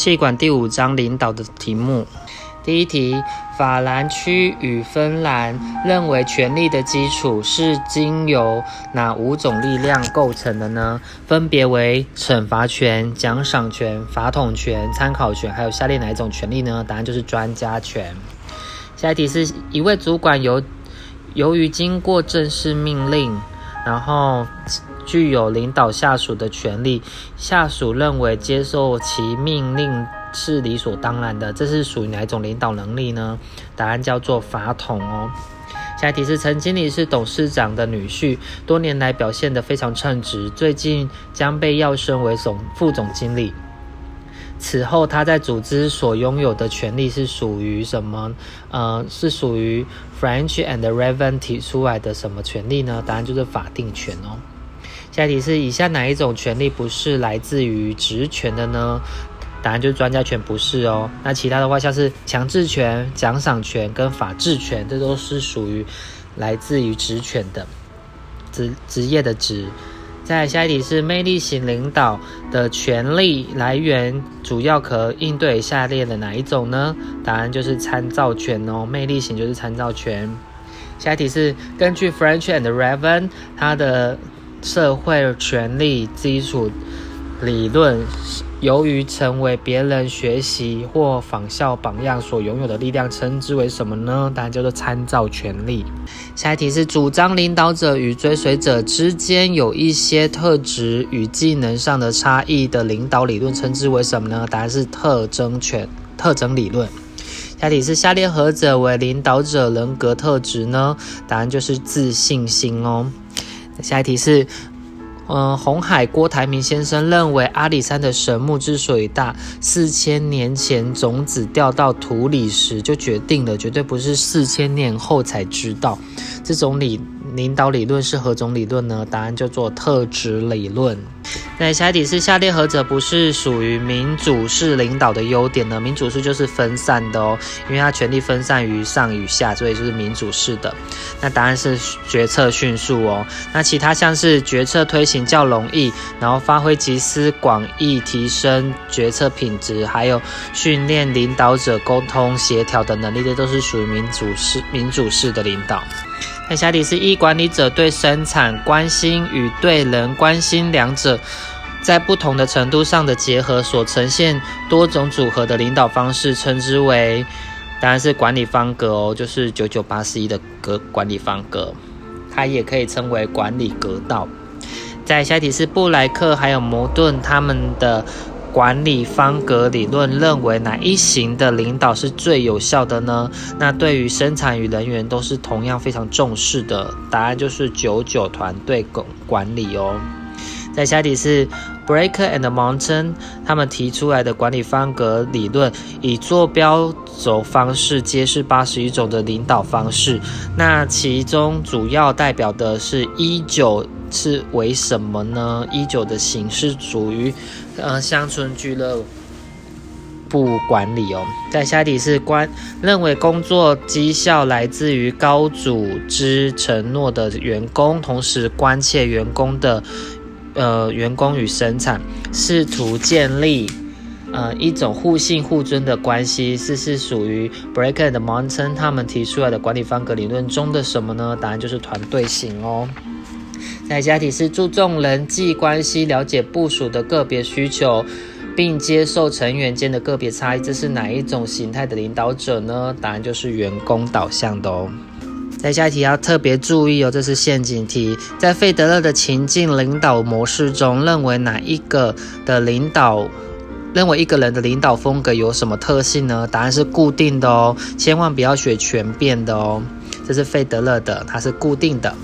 气管第五章领导的题目。第一题，法兰区与芬兰认为权力的基础是经由哪五种力量构成的呢？分别为惩罚权、奖赏权、法统权、参考权，还有下列哪一种权利呢？答案就是专家权。下一题是一位主管由由于经过正式命令，然后具有领导下属的权利，下属认为接受其命令。是理所当然的，这是属于哪一种领导能力呢？答案叫做法统哦。下一题是陈经理是董事长的女婿，多年来表现得非常称职，最近将被要升为总副总经理。此后他在组织所拥有的权利是属于什么？呃，是属于 French and Raven 提出来的什么权利呢？答案就是法定权哦。下一题是以下哪一种权利不是来自于职权的呢？答案就是专家权不是哦，那其他的话像是强制权、奖赏权跟法治权，这都是属于来自于职权的职职业的职。再下一题是魅力型领导的权力来源主要可应对下列的哪一种呢？答案就是参照权哦，魅力型就是参照权。下一题是根据 French and Raven 它的社会权力基础理论。由于成为别人学习或仿效榜样所拥有的力量，称之为什么呢？答案叫做参照权利。下一题是主张领导者与追随者之间有一些特质与技能上的差异的领导理论，称之为什么呢？答案是特征权特征理论。下一题是下列何者为领导者人格特质呢？答案就是自信心哦。下一题是。嗯，红海郭台铭先生认为，阿里山的神木之所以大，四千年前种子掉到土里时就决定了，绝对不是四千年后才知道。这种理领导理论是何种理论呢？答案叫做特质理论。那下一题是下列何者不是属于民主式领导的优点呢？民主式就是分散的哦，因为它权力分散于上与下，所以就是民主式的。那答案是决策迅速哦。那其他像是决策推行较容易，然后发挥集思广益，提升决策品质，还有训练领导者沟通协调的能力，这都是属于民主式民主式的领导。那下底是一管理者对生产关心与对人关心两者。在不同的程度上的结合所呈现多种组合的领导方式，称之为，当然是管理方格哦，就是九九八十一的格管理方格，它也可以称为管理格道。在下题是布莱克还有摩顿他们的管理方格理论认为哪一型的领导是最有效的呢？那对于生产与人员都是同样非常重视的，答案就是九九团队管管理哦。在下底是 Breaker and Mountain 他们提出来的管理方格理论，以坐标轴方式揭示八十一种的领导方式。那其中主要代表的是一九是为什么呢？一九的形式属于呃乡村俱乐部管理哦。在下底是关认为工作绩效来自于高组织承诺的员工，同时关切员工的。呃，员工与生产试图建立呃一种互信互尊的关系，是是属于 b r e a k and Mountain 他们提出来的管理方格理论中的什么呢？答案就是团队型哦。在下题是注重人际关系，了解部署的个别需求，并接受成员间的个别差异，这是哪一种形态的领导者呢？答案就是员工导向的哦。在下一题要特别注意哦，这是陷阱题。在费德勒的情境领导模式中，认为哪一个的领导，认为一个人的领导风格有什么特性呢？答案是固定的哦，千万不要选全变的哦。这是费德勒的，它是固定的。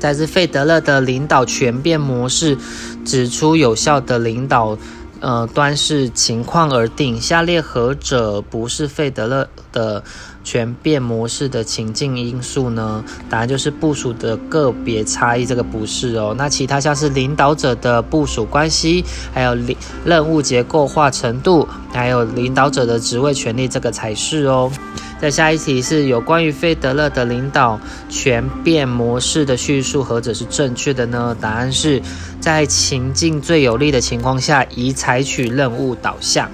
再是费德勒的领导全变模式，指出有效的领导。呃，端视情况而定。下列何者不是费德勒的全变模式的情境因素呢？答案就是部署的个别差异，这个不是哦。那其他像是领导者的部署关系，还有领任务结构化程度，还有领导者的职位权力，这个才是哦。在下一题是有关于费德勒的领导全变模式的叙述，何者是正确的呢？答案是在情境最有利的情况下，宜采取任务导向。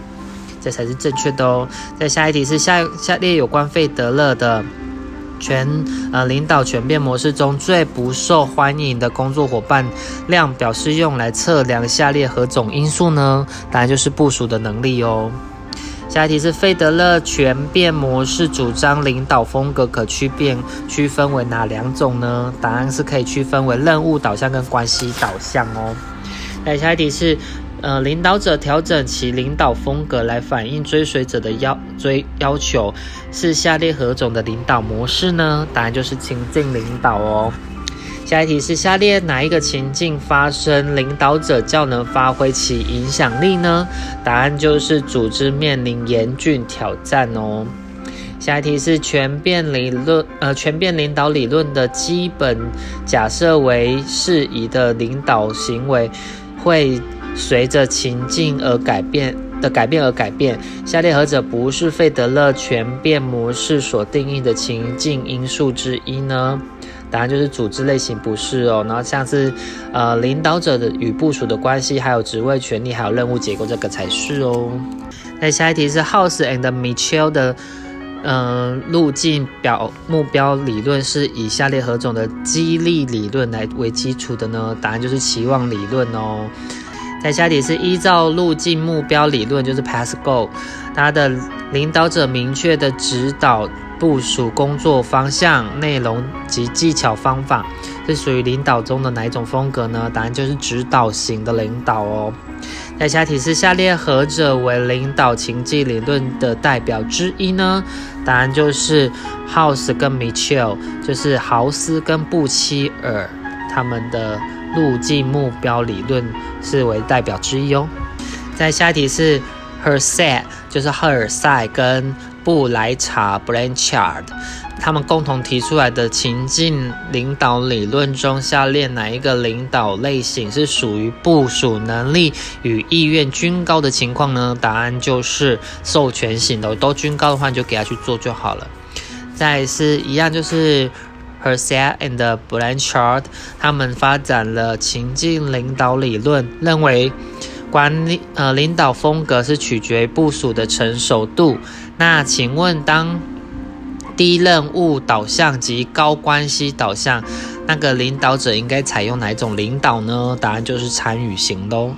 这才是正确的哦。再下一题是下下列有关费德勒的全呃领导全变模式中最不受欢迎的工作伙伴量表是用来测量下列何种因素呢？答案就是部署的能力哦。下一题是费德勒全变模式主张领导风格可区变区分为哪两种呢？答案是可以区分为任务导向跟关系导向哦。来，下一题是，呃，领导者调整其领导风格来反映追随者的要追要求，是下列何种的领导模式呢？答案就是情境领导哦。下一题是下列哪一个情境发生，领导者较能发挥其影响力呢？答案就是组织面临严峻挑战哦。下一题是全变理论，呃，全变领导理论的基本假设为适宜的领导行为会随着情境而改变的改变而改变。下列何者不是费德勒全变模式所定义的情境因素之一呢？答案就是组织类型不是哦，然后像是呃领导者的与部署的关系，还有职位权利，还有任务结构，这个才是哦。那下一题是 House and Mitchell 的嗯路径表目标理论是以下列何种的激励理论来为基础的呢？答案就是期望理论哦。在下一题是依照路径目标理论，就是 Pass Go，它的领导者明确的指导。部署工作方向、内容及技巧方法，是属于领导中的哪一种风格呢？答案就是指导型的领导哦。在下题是下列何者为领导情境理论的代表之一呢？答案就是 House 跟 Mitchell，就是豪斯跟布希尔他们的路径目标理论是为代表之一哦。在下一题是 Herset，就是赫尔塞跟。布莱查 （Blanchard） 他们共同提出来的情境领导理论中，下列哪一个领导类型是属于部署能力与意愿均高的情况呢？答案就是授权型的，都均高的话你，就给他去做就好了。再是一样，就是 Herseth and Blanchard 他们发展了情境领导理论，认为管理呃领导风格是取决于部署的成熟度。那请问，当低任务导向及高关系导向，那个领导者应该采用哪一种领导呢？答案就是参与型喽。